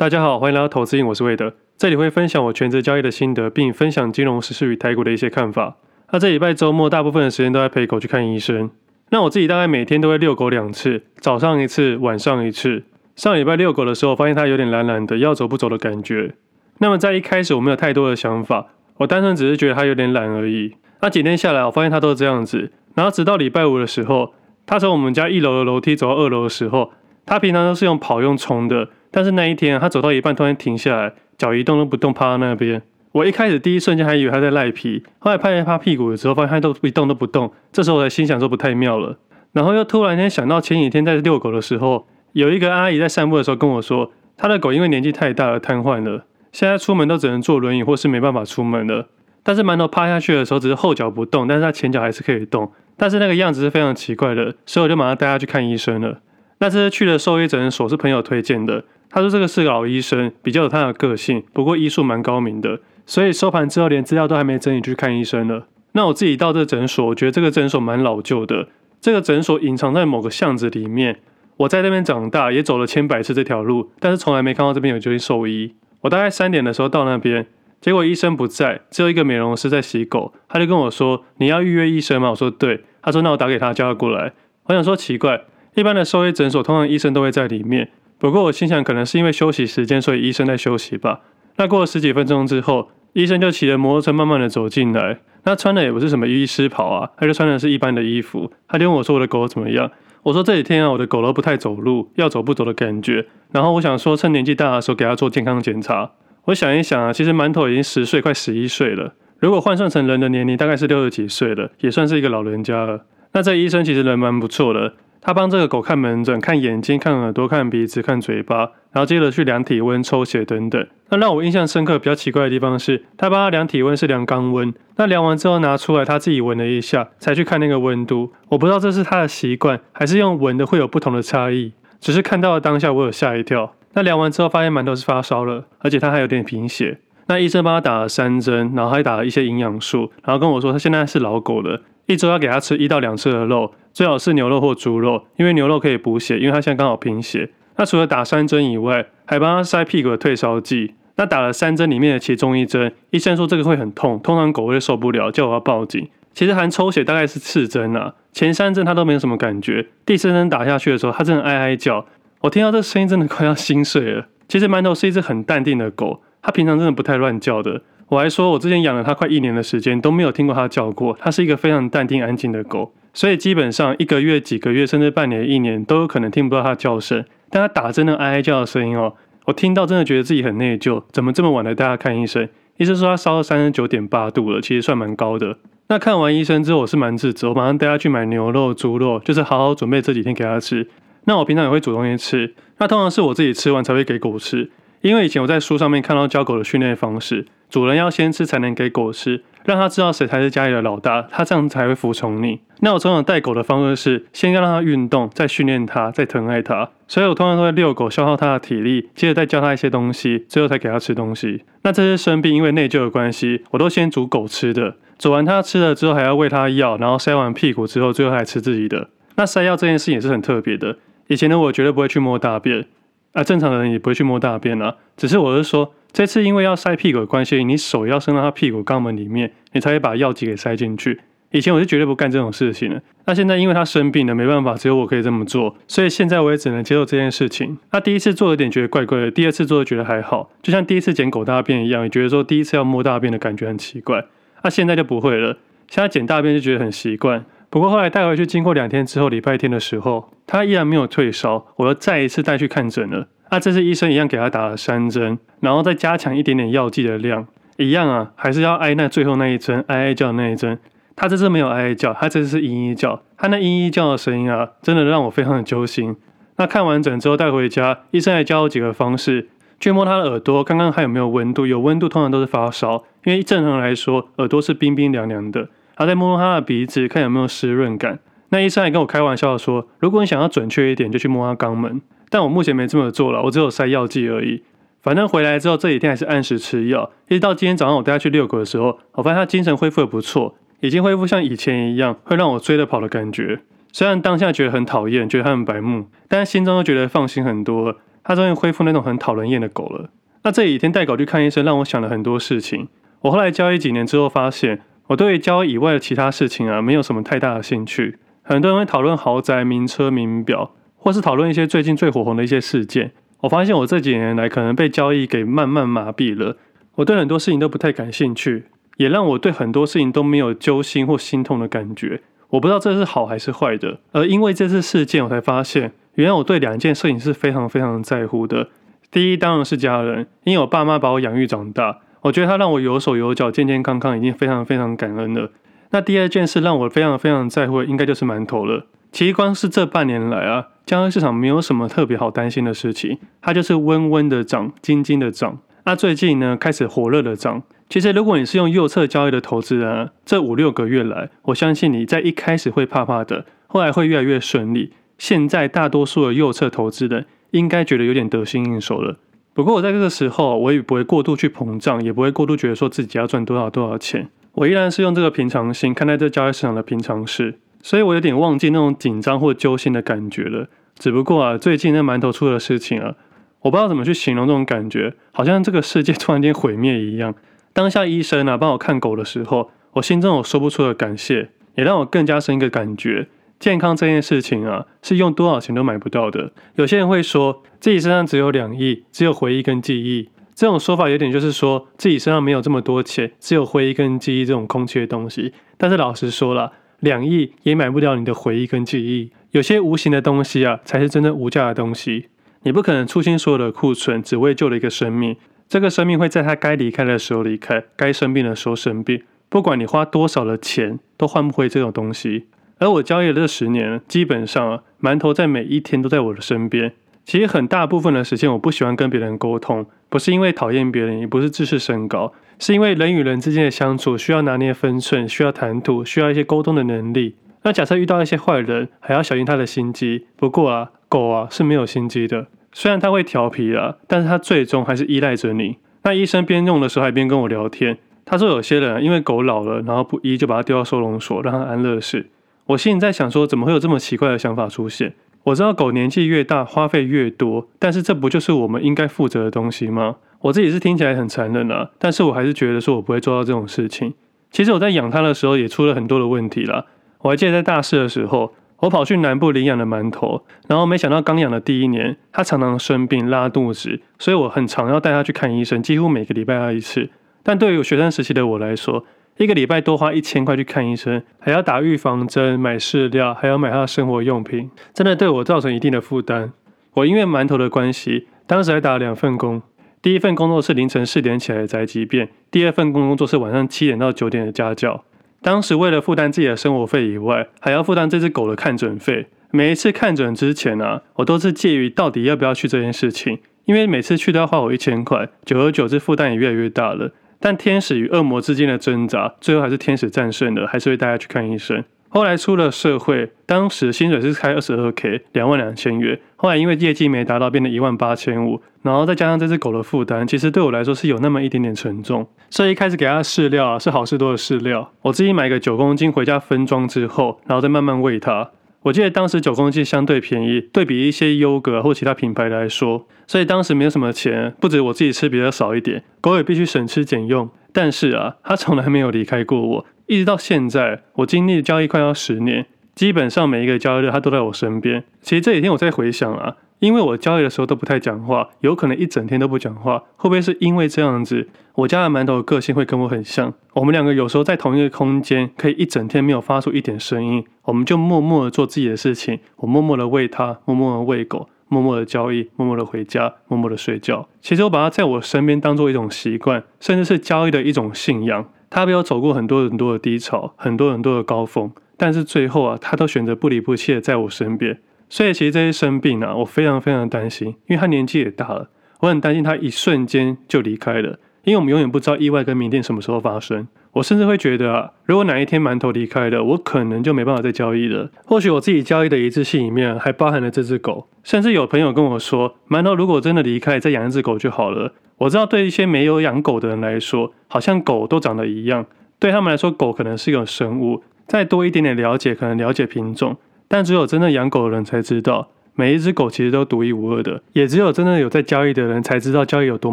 大家好，欢迎来到投资瘾，我是魏德，这里会分享我全职交易的心得，并分享金融时事与台股的一些看法。那这礼拜周末大部分的时间都在陪狗去看医生。那我自己大概每天都会遛狗两次，早上一次，晚上一次。上礼拜遛狗的时候，发现它有点懒懒的，要走不走的感觉。那么在一开始我没有太多的想法，我单纯只是觉得它有点懒而已。那几天下来，我发现它都是这样子。然后直到礼拜五的时候，它从我们家一楼的楼梯走到二楼的时候，它平常都是用跑用冲的。但是那一天，他走到一半突然停下来，脚一动都不动，趴在那边。我一开始第一瞬间还以为他在赖皮，后来拍了拍屁股的时候，发现他都一动都不动。这时候我才心想说不太妙了。然后又突然间想到前几天在遛狗的时候，有一个阿姨在散步的时候跟我说，她的狗因为年纪太大而瘫痪了，现在出门都只能坐轮椅或是没办法出门了。但是馒头趴下去的时候，只是后脚不动，但是他前脚还是可以动。但是那个样子是非常奇怪的，所以我就马上带他去看医生了。那次去的兽医诊所是朋友推荐的。他说这个是个老医生，比较有他的个性，不过医术蛮高明的，所以收盘之后连资料都还没整理去看医生了。那我自己到这个诊所，我觉得这个诊所蛮老旧的，这个诊所隐藏在某个巷子里面。我在那边长大，也走了千百次这条路，但是从来没看到这边有这间兽医。我大概三点的时候到那边，结果医生不在，只有一个美容师在洗狗。他就跟我说：“你要预约医生吗？”我说：“对。”他说：“那我打给他，叫他过来。”我想说奇怪，一般的兽医诊所通常医生都会在里面。不过我心想，可能是因为休息时间，所以医生在休息吧。那过了十几分钟之后，医生就骑着摩托车慢慢的走进来。那穿的也不是什么医师袍啊，他就穿的是一般的衣服。他就问我说：“我的狗怎么样？”我说：“这几天啊，我的狗都不太走路，要走不走的感觉。”然后我想说，趁年纪大的时候给他做健康检查。我想一想啊，其实馒头已经十岁，快十一岁了。如果换算成人的年龄，大概是六十几岁了，也算是一个老人家了。那这医生其实人蛮不错的。他帮这个狗看门诊，看眼睛、看耳朵、看鼻子、看嘴巴，然后接着去量体温、抽血等等。那让我印象深刻、比较奇怪的地方是，他帮他量体温是量肛温，那量完之后拿出来，他自己闻了一下，才去看那个温度。我不知道这是他的习惯，还是用闻的会有不同的差异。只是看到了当下，我有吓一跳。那量完之后，发现馒头是发烧了，而且他还有点贫血。那医生帮他打了三针，然后还打了一些营养素，然后跟我说他现在是老狗了。一周要给他吃一到两次的肉，最好是牛肉或猪肉，因为牛肉可以补血，因为它现在刚好贫血。那除了打三针以外，还帮他塞屁股的退烧剂。那打了三针里面的其中一针，医生说这个会很痛，通常狗会受不了，叫我要报警。其实含抽血大概是次针啊，前三针它都没有什么感觉，第四针打下去的时候，它真的哀哀叫。我听到这声音真的快要心碎了。其实馒头是一只很淡定的狗，它平常真的不太乱叫的。我还说，我之前养了它快一年的时间，都没有听过它叫过。它是一个非常淡定安静的狗，所以基本上一个月、几个月，甚至半年、一年，都有可能听不到它叫声。但它打针的哀哀叫的声音哦，我听到真的觉得自己很内疚。怎么这么晚来带它看医生？医生说它烧到三十九点八度了，其实算蛮高的。那看完医生之后，我是蛮自责，我马上带它去买牛肉、猪肉，就是好好准备这几天给它吃。那我平常也会煮东西吃，那通常是我自己吃完才会给狗吃，因为以前我在书上面看到教狗的训练方式。主人要先吃才能给狗吃，让它知道谁才是家里的老大，它这样才会服从你。那我从小带狗的方式是，先要让它运动，再训练它，再疼爱它。所以我通常都会遛狗，消耗它的体力，接着再教它一些东西，最后才给它吃东西。那这次生病，因为内疚的关系，我都先煮狗吃的，煮完它吃了之后，还要喂它药，然后塞完屁股之后，最后还吃自己的。那塞药这件事也是很特别的，以前的我绝对不会去摸大便，啊，正常的人也不会去摸大便啊，只是我是说。这次因为要塞屁股的关系，你手要伸到他屁股肛门里面，你才会把药剂给塞进去。以前我是绝对不干这种事情的。那现在因为他生病了，没办法，只有我可以这么做，所以现在我也只能接受这件事情。那第一次做有点觉得怪怪的，第二次做觉得还好，就像第一次捡狗大便一样，也觉得说第一次要摸大便的感觉很奇怪。那现在就不会了，现在捡大便就觉得很习惯。不过后来带回去，经过两天之后，礼拜天的时候，他依然没有退烧，我又再一次带去看诊了。那、啊、这次医生一样给他打了三针，然后再加强一点点药剂的量，一样啊，还是要挨那最后那一针，哀哀叫的那一针。他这次没有哀哀叫，他这次是嘤嘤叫。他那嘤嘤叫的声音啊，真的让我非常的揪心。那看完诊之后带回家，医生还教我几个方式，去摸他的耳朵，看看还有没有温度。有温度通常都是发烧，因为正常来说耳朵是冰冰凉凉的。然后再摸摸他的鼻子，看有没有湿润感。那医生还跟我开玩笑说，如果你想要准确一点，就去摸他肛门。但我目前没这么做了，我只有塞药剂而已。反正回来之后这几天还是按时吃药，一直到今天早上我带他去遛狗的时候，我发现他精神恢复的不错，已经恢复像以前一样会让我追着跑的感觉。虽然当下觉得很讨厌，觉得他很白目，但是心中又觉得放心很多了。他终于恢复那种很讨人厌的狗了。那这几天带狗去看医生，让我想了很多事情。我后来交易几年之后，发现我对于交易以外的其他事情啊，没有什么太大的兴趣。很多人会讨论豪宅、名车、名表，或是讨论一些最近最火红的一些事件。我发现我这几年来可能被交易给慢慢麻痹了。我对很多事情都不太感兴趣，也让我对很多事情都没有揪心或心痛的感觉。我不知道这是好还是坏的。而因为这次事件，我才发现，原来我对两件事情是非常非常在乎的。第一，当然是家人，因为我爸妈把我养育长大，我觉得他让我有手有脚、健健康康，已经非常非常感恩了。那第二件事让我非常非常在乎，应该就是馒头了。其实光是这半年来啊，交易市场没有什么特别好担心的事情，它就是温温的涨，静静的涨。那最近呢，开始火热的涨。其实如果你是用右侧交易的投资人啊，这五六个月来，我相信你在一开始会怕怕的，后来会越来越顺利。现在大多数的右侧投资人应该觉得有点得心应手了。不过我在这个时候，我也不会过度去膨胀，也不会过度觉得说自己要赚多少多少钱。我依然是用这个平常心看待这交易市场的平常事。所以我有点忘记那种紧张或揪心的感觉了。只不过啊，最近那馒头出的事情啊，我不知道怎么去形容这种感觉，好像这个世界突然间毁灭一样。当下医生啊帮我看狗的时候，我心中有说不出的感谢，也让我更加深一个感觉：健康这件事情啊，是用多少钱都买不到的。有些人会说自己身上只有两亿，只有回忆跟记忆。这种说法有点就是说自己身上没有这么多钱，只有回忆跟记忆这种空气的东西。但是老实说了。两亿也买不了你的回忆跟记忆，有些无形的东西啊，才是真正无价的东西。你不可能出清所有的库存，只为救了一个生命。这个生命会在他该离开的时候离开，该生病的时候生病。不管你花多少的钱，都换不回这种东西。而我交易了这十年，基本上啊，馒头在每一天都在我的身边。其实很大部分的时间，我不喜欢跟别人沟通，不是因为讨厌别人，也不是自视甚高。是因为人与人之间的相处需要拿捏分寸，需要谈吐，需要一些沟通的能力。那假设遇到一些坏人，还要小心他的心机。不过啊，狗啊是没有心机的，虽然它会调皮啊，但是它最终还是依赖着你。那医生边用的时候还边跟我聊天，他说有些人因为狗老了，然后不医就把它丢到收容所，让它安乐死。我心里在想说，怎么会有这么奇怪的想法出现？我知道狗年纪越大花费越多，但是这不就是我们应该负责的东西吗？我自己是听起来很残忍啊，但是我还是觉得说我不会做到这种事情。其实我在养它的时候也出了很多的问题啦。我还记得在大四的时候，我跑去南部领养了馒头，然后没想到刚养的第一年，它常常生病拉肚子，所以我很常要带它去看医生，几乎每个礼拜要一次。但对于学生时期的我来说，一个礼拜多花一千块去看医生，还要打预防针、买饲料，还要买它的生活用品，真的对我造成一定的负担。我因为馒头的关系，当时还打了两份工。第一份工作是凌晨四点起来的宅急便，第二份工作是晚上七点到九点的家教。当时为了负担自己的生活费以外，还要负担这只狗的看诊费。每一次看诊之前啊，我都是介于到底要不要去这件事情，因为每次去都要花我一千块，久而久之负担也越来越大了。但天使与恶魔之间的挣扎，最后还是天使战胜了，还是会带他去看医生。后来出了社会，当时薪水是开二十二 k，两万两千元。后来因为业绩没达到，变得一万八千五。然后再加上这只狗的负担，其实对我来说是有那么一点点沉重。所以一开始给它饲料啊，是好事多的饲料，我自己买个九公斤回家分装之后，然后再慢慢喂它。我记得当时九公斤相对便宜，对比一些优格或其他品牌来说，所以当时没有什么钱，不止我自己吃比较少一点，狗也必须省吃俭用。但是啊，它从来没有离开过我。一直到现在，我经历交易快要十年，基本上每一个交易日，它都在我身边。其实这几天我在回想啊，因为我交易的时候都不太讲话，有可能一整天都不讲话，会不会是因为这样子？我家的馒头的个性会跟我很像，我们两个有时候在同一个空间，可以一整天没有发出一点声音，我们就默默的做自己的事情，我默默的喂它，默默的喂狗，默默的交易，默默的回家，默默的睡觉。其实我把它在我身边当做一种习惯，甚至是交易的一种信仰。它没有走过很多很多的低潮，很多很多的高峰，但是最后啊，它都选择不离不弃的在我身边。所以其实这些生病啊，我非常非常担心，因为他年纪也大了，我很担心他一瞬间就离开了，因为我们永远不知道意外跟明天什么时候发生。我甚至会觉得啊，如果哪一天馒头离开了，我可能就没办法再交易了。或许我自己交易的一致性里面还包含了这只狗，甚至有朋友跟我说，馒头如果真的离开，再养一只狗就好了。我知道，对一些没有养狗的人来说，好像狗都长得一样。对他们来说，狗可能是一种生物。再多一点点了解，可能了解品种。但只有真正养狗的人才知道，每一只狗其实都独一无二的，也只有真的有在交易的人才知道交易有多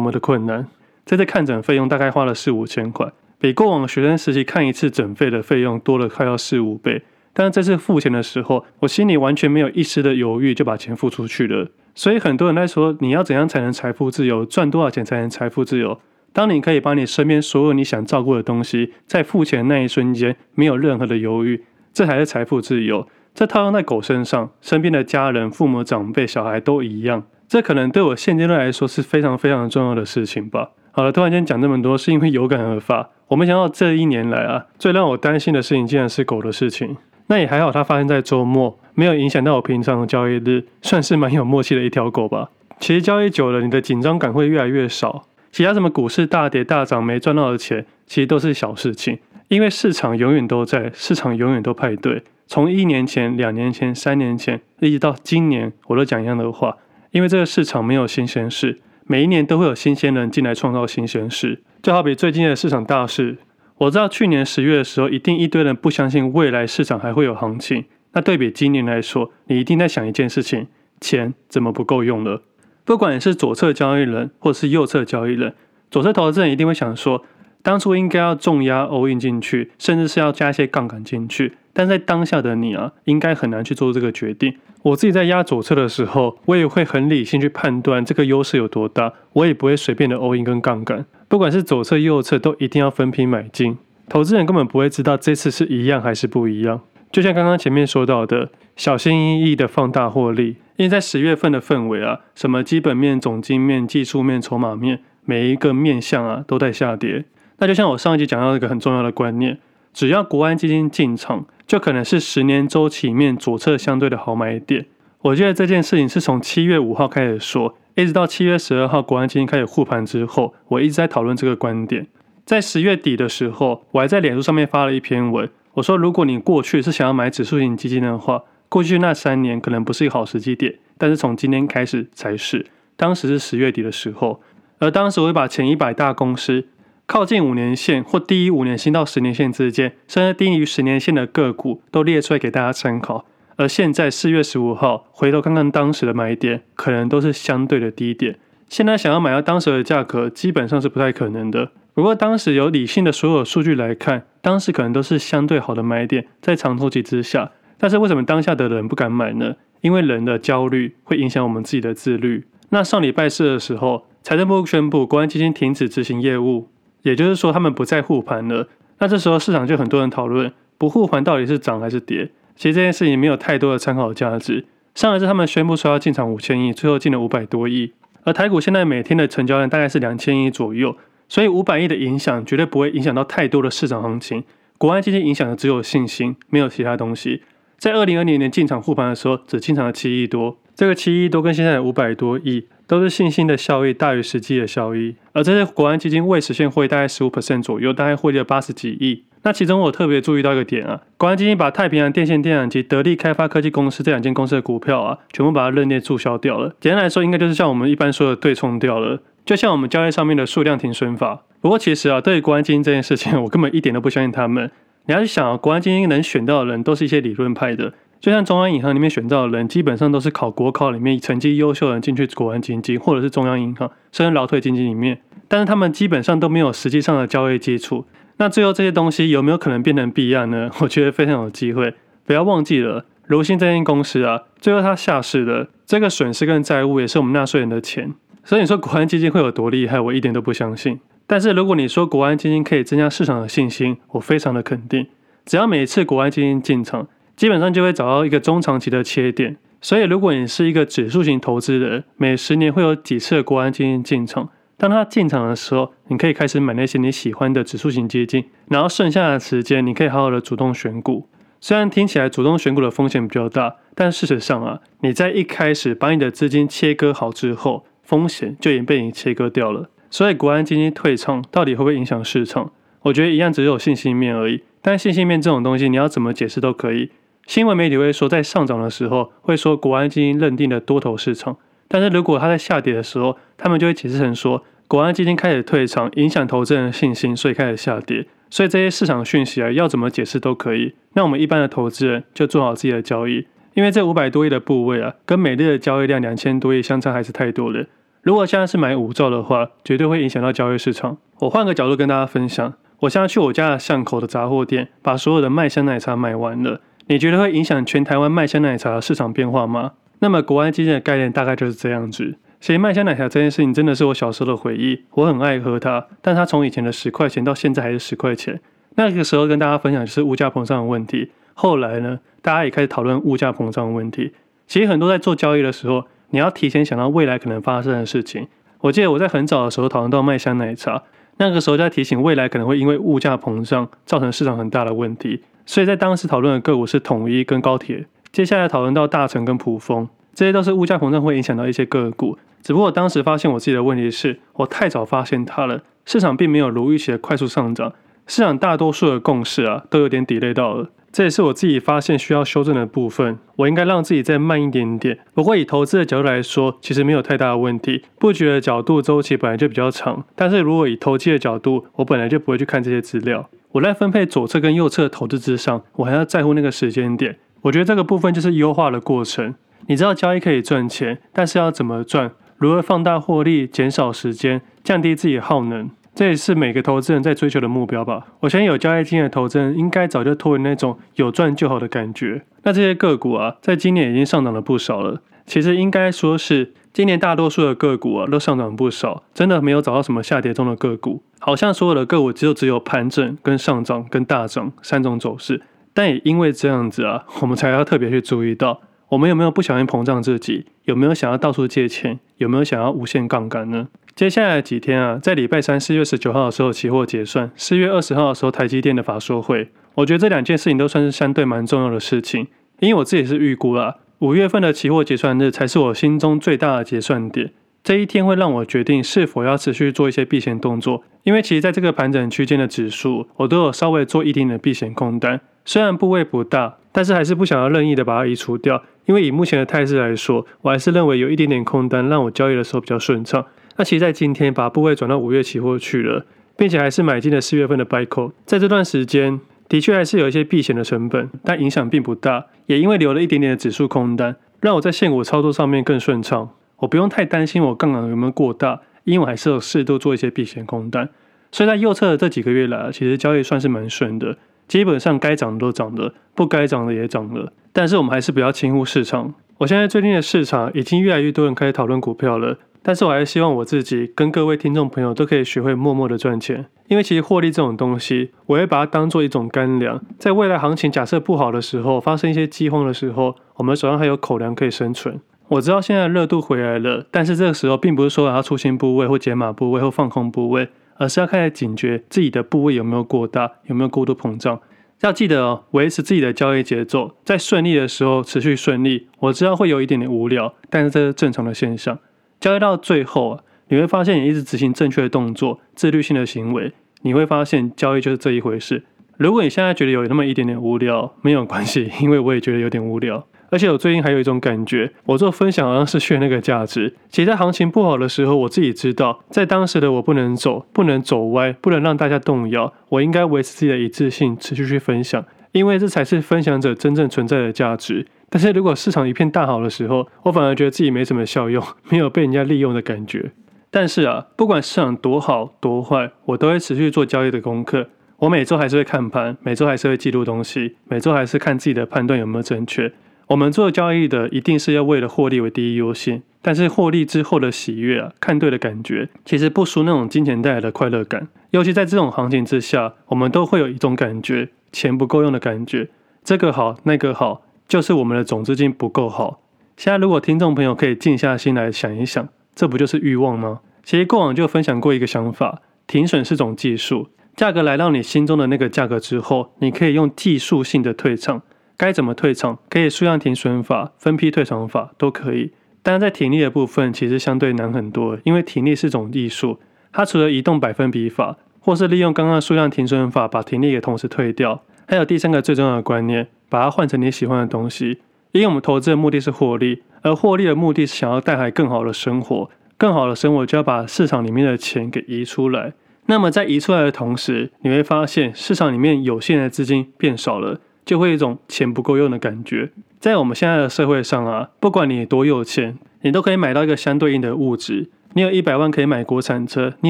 么的困难。这次看诊费用大概花了四五千块，比过往学生时期看一次诊费的费用多了快要四五倍。但是这次付钱的时候，我心里完全没有一丝的犹豫，就把钱付出去了。所以很多人在说，你要怎样才能财富自由？赚多少钱才能财富自由？当你可以把你身边所有你想照顾的东西，在付钱的那一瞬间没有任何的犹豫，这才是财富自由。这套用在狗身上，身边的家人、父母、长辈、小孩都一样。这可能对我现阶段来说是非常非常重要的事情吧。好了，突然间讲这么多，是因为有感而发。我没想到这一年来啊，最让我担心的事情竟然是狗的事情。那也还好，它发生在周末，没有影响到我平常的交易日，算是蛮有默契的一条狗吧。其实交易久了，你的紧张感会越来越少。其他什么股市大跌大涨没赚到的钱，其实都是小事情，因为市场永远都在，市场永远都派对。从一年前、两年前、三年前，一直到今年，我都讲一样的话。因为这个市场没有新鲜事，每一年都会有新鲜人进来创造新鲜事。就好比最近的市场大事，我知道去年十月的时候，一定一堆人不相信未来市场还会有行情。那对比今年来说，你一定在想一件事情：钱怎么不够用了？不管你是左侧交易人，或是右侧交易人，左侧投资人一定会想说，当初应该要重压 all in 进去，甚至是要加一些杠杆进去。但在当下的你啊，应该很难去做这个决定。我自己在压左侧的时候，我也会很理性去判断这个优势有多大，我也不会随便的 all in 跟杠杆。不管是左侧右侧，都一定要分批买进。投资人根本不会知道这次是一样还是不一样。就像刚刚前面说到的，小心翼翼的放大获利，因为在十月份的氛围啊，什么基本面、总经面、技术面、筹码面，每一个面向啊都在下跌。那就像我上一集讲到一个很重要的观念，只要国安基金进场，就可能是十年周期面左侧相对的好买点。我觉得这件事情是从七月五号开始说，一直到七月十二号国安基金开始护盘之后，我一直在讨论这个观点。在十月底的时候，我还在脸书上面发了一篇文，我说如果你过去是想要买指数型基金的话，过去那三年可能不是一个好时机点，但是从今天开始才是。当时是十月底的时候，而当时我会把前一百大公司。靠近五年线或低于五年线到十年线之间，甚至低于十年线的个股都列出来给大家参考。而现在四月十五号回头看看当时的买点，可能都是相对的低点。现在想要买到当时的价格，基本上是不太可能的。不过当时有理性的所有数据来看，当时可能都是相对好的买点，在长周期之下。但是为什么当下的人不敢买呢？因为人的焦虑会影响我们自己的自律。那上礼拜四的时候，财政部宣布国安基金停止执行业务。也就是说，他们不再护盘了。那这时候市场就很多人讨论，不护盘到底是涨还是跌？其实这件事情没有太多的参考价值。上一次他们宣布说要进场五千亿，最后进了五百多亿。而台股现在每天的成交量大概是两千亿左右，所以五百亿的影响绝对不会影响到太多的市场行情。国安基金影响的只有信心，没有其他东西。在二零二零年进场护盘的时候，只进场了七亿多。这个七亿多跟现在的五百多亿。都是信心的效益大于实际的效益，而这些国安基金未实现获利大概十五 percent 左右，大概获利了八十几亿。那其中我特别注意到一个点啊，国安基金把太平洋电线电缆及得力开发科技公司这两间公司的股票啊，全部把它认列注销掉了。简单来说，应该就是像我们一般说的对冲掉了，就像我们交易上面的数量停损法。不过其实啊，对于国安基金这件事情，我根本一点都不相信他们。你要去想啊，国安基金能选到的人，都是一些理论派的。就像中央银行里面选到的人，基本上都是考国考里面成绩优秀的人进去国安基金，或者是中央银行，甚至劳退基金里面。但是他们基本上都没有实际上的交易基础。那最后这些东西有没有可能变成弊案呢？我觉得非常有机会。不要忘记了，如新这间公司啊，最后它下市了，这个损失跟债务也是我们纳税人的钱。所以你说国安基金会有多厉害，我一点都不相信。但是如果你说国安基金可以增加市场的信心，我非常的肯定。只要每一次国安基金进场，基本上就会找到一个中长期的切点，所以如果你是一个指数型投资人，每十年会有几次的国安基金进场，当它进场的时候，你可以开始买那些你喜欢的指数型基金，然后剩下的时间你可以好好的主动选股。虽然听起来主动选股的风险比较大，但事实上啊，你在一开始把你的资金切割好之后，风险就已经被你切割掉了。所以国安基金退场到底会不会影响市场？我觉得一样只有信心面而已。但信心面这种东西，你要怎么解释都可以。新闻媒体会说，在上涨的时候会说国安基金认定的多头市场，但是如果它在下跌的时候，他们就会解释成说国安基金开始退场，影响投资人的信心，所以开始下跌。所以这些市场讯息啊，要怎么解释都可以。那我们一般的投资人就做好自己的交易，因为这五百多亿的部位啊，跟每日的交易量两千多亿相差还是太多了。如果现在是买五兆的话，绝对会影响到交易市场。我换个角度跟大家分享，我现在去我家的巷口的杂货店，把所有的麦香奶茶买完了。你觉得会影响全台湾麦香奶茶的市场变化吗？那么国安基金的概念大概就是这样子。其实麦香奶茶这件事情真的是我小时候的回忆，我很爱喝它。但它从以前的十块钱到现在还是十块钱。那个时候跟大家分享就是物价膨胀的问题。后来呢，大家也开始讨论物价膨胀的问题。其实很多在做交易的时候，你要提前想到未来可能发生的事情。我记得我在很早的时候讨论到麦香奶茶，那个时候在提醒未来可能会因为物价膨胀造成市场很大的问题。所以在当时讨论的个股是统一跟高铁。接下来讨论到大成跟普丰，这些都是物价膨胀会影响到一些个股。只不过我当时发现我自己的问题是我太早发现它了，市场并没有如预期的快速上涨，市场大多数的共识啊都有点 delay 到了，这也是我自己发现需要修正的部分，我应该让自己再慢一点点。不过以投资的角度来说，其实没有太大的问题，布局的角度周期本来就比较长，但是如果以投机的角度，我本来就不会去看这些资料。我在分配左侧跟右侧投资之上，我还要在乎那个时间点，我觉得这个部分就是优化的过程。你知道交易可以赚钱，但是要怎么赚？如何放大获利、减少时间、降低自己耗能，这也是每个投资人在追求的目标吧。我相信有交易经验的投资人应该早就脱离那种有赚就好的感觉。那这些个股啊，在今年已经上涨了不少了。其实应该说是今年大多数的个股啊都上涨不少，真的没有找到什么下跌中的个股。好像所有的个股只有只有盘整、跟上涨、跟大涨三种走势。但也因为这样子啊，我们才要特别去注意到。我们有没有不小心膨胀自己？有没有想要到处借钱？有没有想要无限杠杆呢？接下来几天啊，在礼拜三四月十九号的时候，期货结算；四月二十号的时候，台积电的法说会。我觉得这两件事情都算是相对蛮重要的事情，因为我自己是预估啦，五月份的期货结算日才是我心中最大的结算点。这一天会让我决定是否要持续做一些避险动作，因为其实在这个盘整区间的指数，我都有稍微做一点点避险空单，虽然部位不大，但是还是不想要任意的把它移除掉。因为以目前的态势来说，我还是认为有一点点空单，让我交易的时候比较顺畅。那其实，在今天把部位转到五月期货去了，并且还是买进了四月份的 buy call，在这段时间的确还是有一些避险的成本，但影响并不大。也因为留了一点点的指数空单，让我在现股操作上面更顺畅。我不用太担心我杠杆有没有过大，因为我还是有适度做一些避险空单。所以在右侧的这几个月来，其实交易算是蛮顺的。基本上该涨的都涨了，不该涨的也涨了。但是我们还是不要轻忽市场。我现在最近的市场已经越来越多人开始讨论股票了，但是我还是希望我自己跟各位听众朋友都可以学会默默的赚钱。因为其实获利这种东西，我会把它当做一种干粮，在未来行情假设不好的时候，发生一些饥荒的时候，我们手上还有口粮可以生存。我知道现在热度回来了，但是这个时候并不是说要出新部位或解码部位或放空部位。而是要开始警觉自己的部位有没有过大，有没有过度膨胀。要记得哦，维持自己的交易节奏，在顺利的时候持续顺利。我知道会有一点点无聊，但是这是正常的现象。交易到最后，你会发现你一直执行正确的动作，自律性的行为，你会发现交易就是这一回事。如果你现在觉得有那么一点点无聊，没有关系，因为我也觉得有点无聊。而且我最近还有一种感觉，我做分享好像失去那个价值。其实，在行情不好的时候，我自己知道，在当时的我不能走，不能走歪，不能让大家动摇。我应该维持自己的一致性，持续去分享，因为这才是分享者真正存在的价值。但是如果市场一片大好的时候，我反而觉得自己没什么效用，没有被人家利用的感觉。但是啊，不管市场多好多坏，我都会持续做交易的功课。我每周还是会看盘，每周还是会记录东西，每周还是看自己的判断有没有正确。我们做交易的一定是要为了获利为第一优先，但是获利之后的喜悦啊，看对的感觉，其实不输那种金钱带来的快乐感。尤其在这种行情之下，我们都会有一种感觉，钱不够用的感觉。这个好，那个好，就是我们的总资金不够好。现在如果听众朋友可以静下心来想一想，这不就是欲望吗？其实过往就分享过一个想法，停损是种技术，价格来到你心中的那个价格之后，你可以用技术性的退场。该怎么退场？可以数量停损法、分批退场法都可以。但在停利的部分，其实相对难很多，因为停利是种艺术。它除了移动百分比法，或是利用刚刚数量停损法把停利给同时退掉，还有第三个最重要的观念，把它换成你喜欢的东西。因为我们投资的目的是获利，而获利的目的是想要带来更好的生活。更好的生活就要把市场里面的钱给移出来。那么在移出来的同时，你会发现市场里面有限的资金变少了。就会有一种钱不够用的感觉。在我们现在的社会上啊，不管你多有钱，你都可以买到一个相对应的物质。你有一百万可以买国产车，你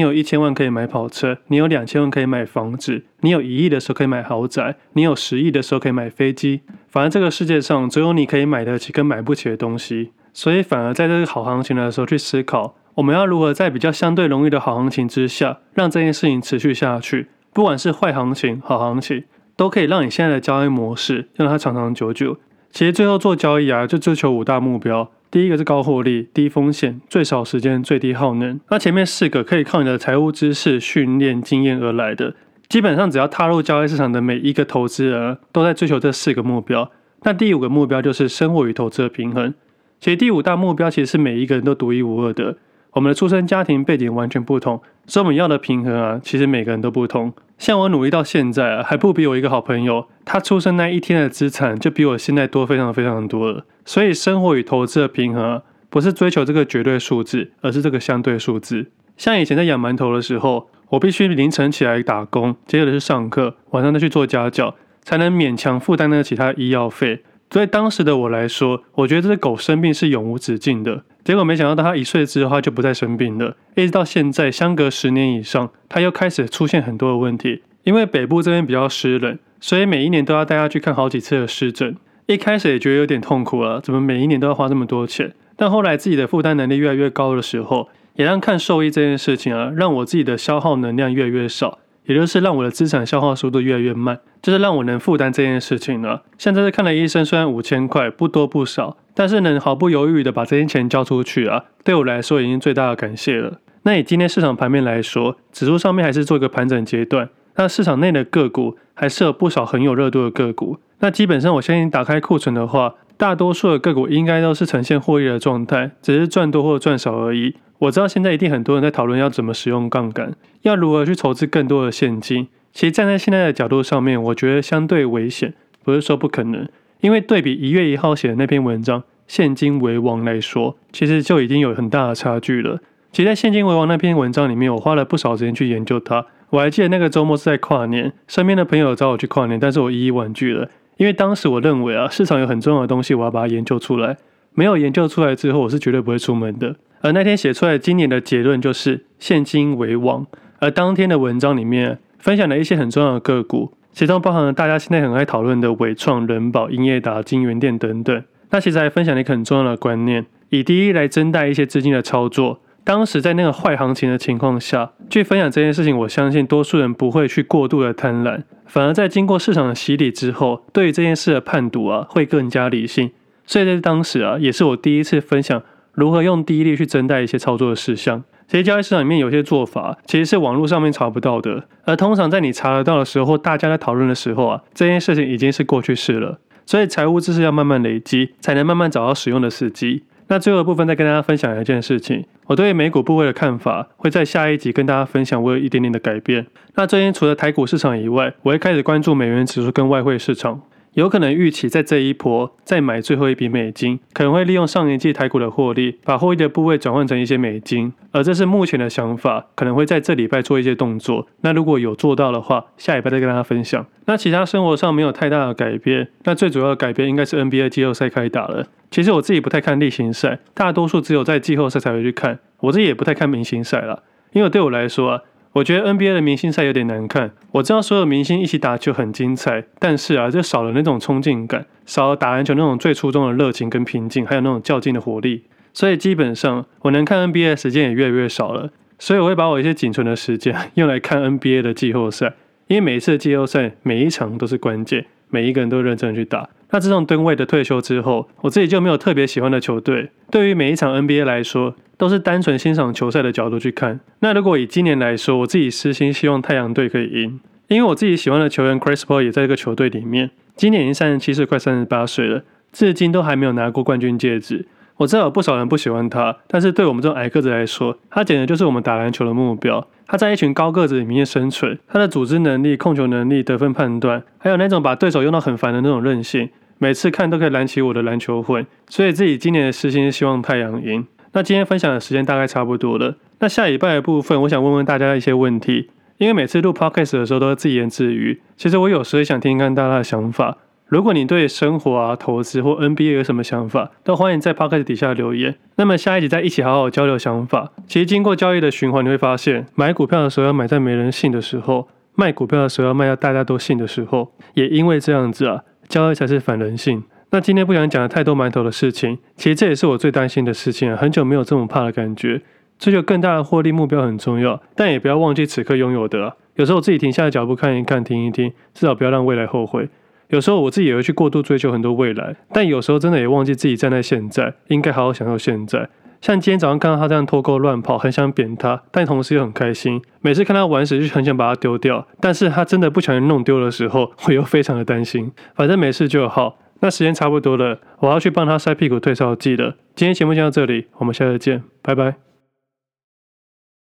有一千万可以买跑车，你有两千万可以买房子，你有一亿的时候可以买豪宅，你有十亿的时候可以买飞机。反而这个世界上只有你可以买得起跟买不起的东西。所以反而在这个好行情的时候去思考，我们要如何在比较相对容易的好行情之下，让这件事情持续下去。不管是坏行情、好行情，都可以让你现在的交易模式让它长长久久。其实最后做交易啊，就追求五大目标。第一个是高获利、低风险、最少时间、最低耗能。那前面四个可以靠你的财务知识、训练、经验而来的。基本上只要踏入交易市场的每一个投资人，都在追求这四个目标。那第五个目标就是生活与投资的平衡。其实第五大目标其实是每一个人都独一无二的。我们的出生家庭背景完全不同，所以我们要的平衡啊，其实每个人都不同。像我努力到现在啊，还不比我一个好朋友，他出生那一天的资产就比我现在多非常非常多了。所以生活与投资的平衡，不是追求这个绝对数字，而是这个相对数字。像以前在养馒头的时候，我必须凌晨起来打工，接着是上课，晚上再去做家教，才能勉强负担得起他的医药费。对当时的我来说，我觉得这只狗生病是永无止境的。结果没想到，当他一岁之后，他就不再生病了。一直到现在，相隔十年以上，他又开始出现很多的问题。因为北部这边比较湿冷，所以每一年都要带他去看好几次的湿疹。一开始也觉得有点痛苦了，怎么每一年都要花这么多钱？但后来自己的负担能力越来越高的时候，也让看兽医这件事情啊，让我自己的消耗能量越来越少，也就是让我的资产消耗速度越来越慢，就是让我能负担这件事情了。现在是看了医生，虽然五千块不多不少。但是能毫不犹豫的把这些钱交出去啊，对我来说已经最大的感谢了。那以今天市场盘面来说，指数上面还是做一个盘整阶段，那市场内的个股还是有不少很有热度的个股。那基本上我相信打开库存的话，大多数的个股应该都是呈现获利的状态，只是赚多或赚少而已。我知道现在一定很多人在讨论要怎么使用杠杆，要如何去筹资更多的现金。其实站在现在的角度上面，我觉得相对危险，不是说不可能。因为对比一月一号写的那篇文章，现金为王来说，其实就已经有很大的差距了。其实，在现金为王那篇文章里面，我花了不少时间去研究它。我还记得那个周末是在跨年，身边的朋友找我去跨年，但是我一一婉拒了，因为当时我认为啊，市场有很重要的东西，我要把它研究出来。没有研究出来之后，我是绝对不会出门的。而那天写出来今年的结论就是现金为王。而当天的文章里面分享了一些很重要的个股。其中包含了大家现在很爱讨论的纬创、人保、英业达、京元店等等。那其实还分享了一个很重要的观念，以第一来增带一些资金的操作。当时在那个坏行情的情况下去分享这件事情，我相信多数人不会去过度的贪婪，反而在经过市场的洗礼之后，对于这件事的判读啊会更加理性。所以在当时啊，也是我第一次分享如何用低利率去增带一些操作的事项。其实交易市场里面有些做法，其实是网络上面查不到的。而通常在你查得到的时候，大家在讨论的时候啊，这件事情已经是过去式了。所以财务知识要慢慢累积，才能慢慢找到使用的时机。那最后的部分再跟大家分享一件事情，我对美股部位的看法会在下一集跟大家分享。我有一点点的改变。那最近除了台股市场以外，我会开始关注美元指数跟外汇市场。有可能预期在这一波再买最后一笔美金，可能会利用上一季台股的获利，把获利的部位转换成一些美金，而这是目前的想法，可能会在这礼拜做一些动作。那如果有做到的话，下礼拜再跟大家分享。那其他生活上没有太大的改变，那最主要的改变应该是 NBA 季后赛开打了。其实我自己不太看例行赛，大多数只有在季后赛才会去看。我自己也不太看明星赛了，因为对我来说啊。我觉得 NBA 的明星赛有点难看。我知道所有明星一起打球很精彩，但是啊，就少了那种冲劲感，少了打篮球那种最初衷的热情跟平静，还有那种较劲的活力。所以基本上我能看 NBA 的时间也越来越少了。所以我会把我一些仅存的时间 用来看 NBA 的季后赛，因为每一次的季后赛每一场都是关键，每一个人都认真去打。那自从吨位的退休之后，我自己就没有特别喜欢的球队。对于每一场 NBA 来说，都是单纯欣赏球赛的角度去看。那如果以今年来说，我自己私心希望太阳队可以赢，因为我自己喜欢的球员 Chris Paul 也在这个球队里面。今年已经三十七岁，快三十八岁了，至今都还没有拿过冠军戒指。我知道有不少人不喜欢他，但是对我们这种矮个子来说，他简直就是我们打篮球的目标。他在一群高个子里面生存，他的组织能力、控球能力、得分判断，还有那种把对手用到很烦的那种韧性，每次看都可以燃起我的篮球魂。所以自己今年的私心是希望太阳赢。那今天分享的时间大概差不多了。那下礼拜的部分，我想问问大家一些问题，因为每次录 podcast 的时候都是自言自语。其实我有时候也想听听看大家的想法。如果你对生活啊、投资或 NBA 有什么想法，都欢迎在 Podcast 底下留言。那么下一集再一起好好交流想法。其实经过交易的循环，你会发现，买股票的时候要买在没人信的时候，卖股票的时候要卖到大家都信的时候。也因为这样子啊，交易才是反人性。那今天不想讲的太多馒头的事情，其实这也是我最担心的事情。很久没有这么怕的感觉。追求更大的获利目标很重要，但也不要忘记此刻拥有的啊。有时候自己停下脚步看一看，听一听，至少不要让未来后悔。有时候我自己也会去过度追求很多未来，但有时候真的也忘记自己站在现在，应该好好享受现在。像今天早上看到他这样脱钩乱跑，很想扁他，但同时又很开心。每次看他玩时就很想把他丢掉，但是他真的不小心弄丢的时候，我又非常的担心。反正没事就好。那时间差不多了，我要去帮他晒屁股退烧剂了。今天节目就到这里，我们下次见，拜拜。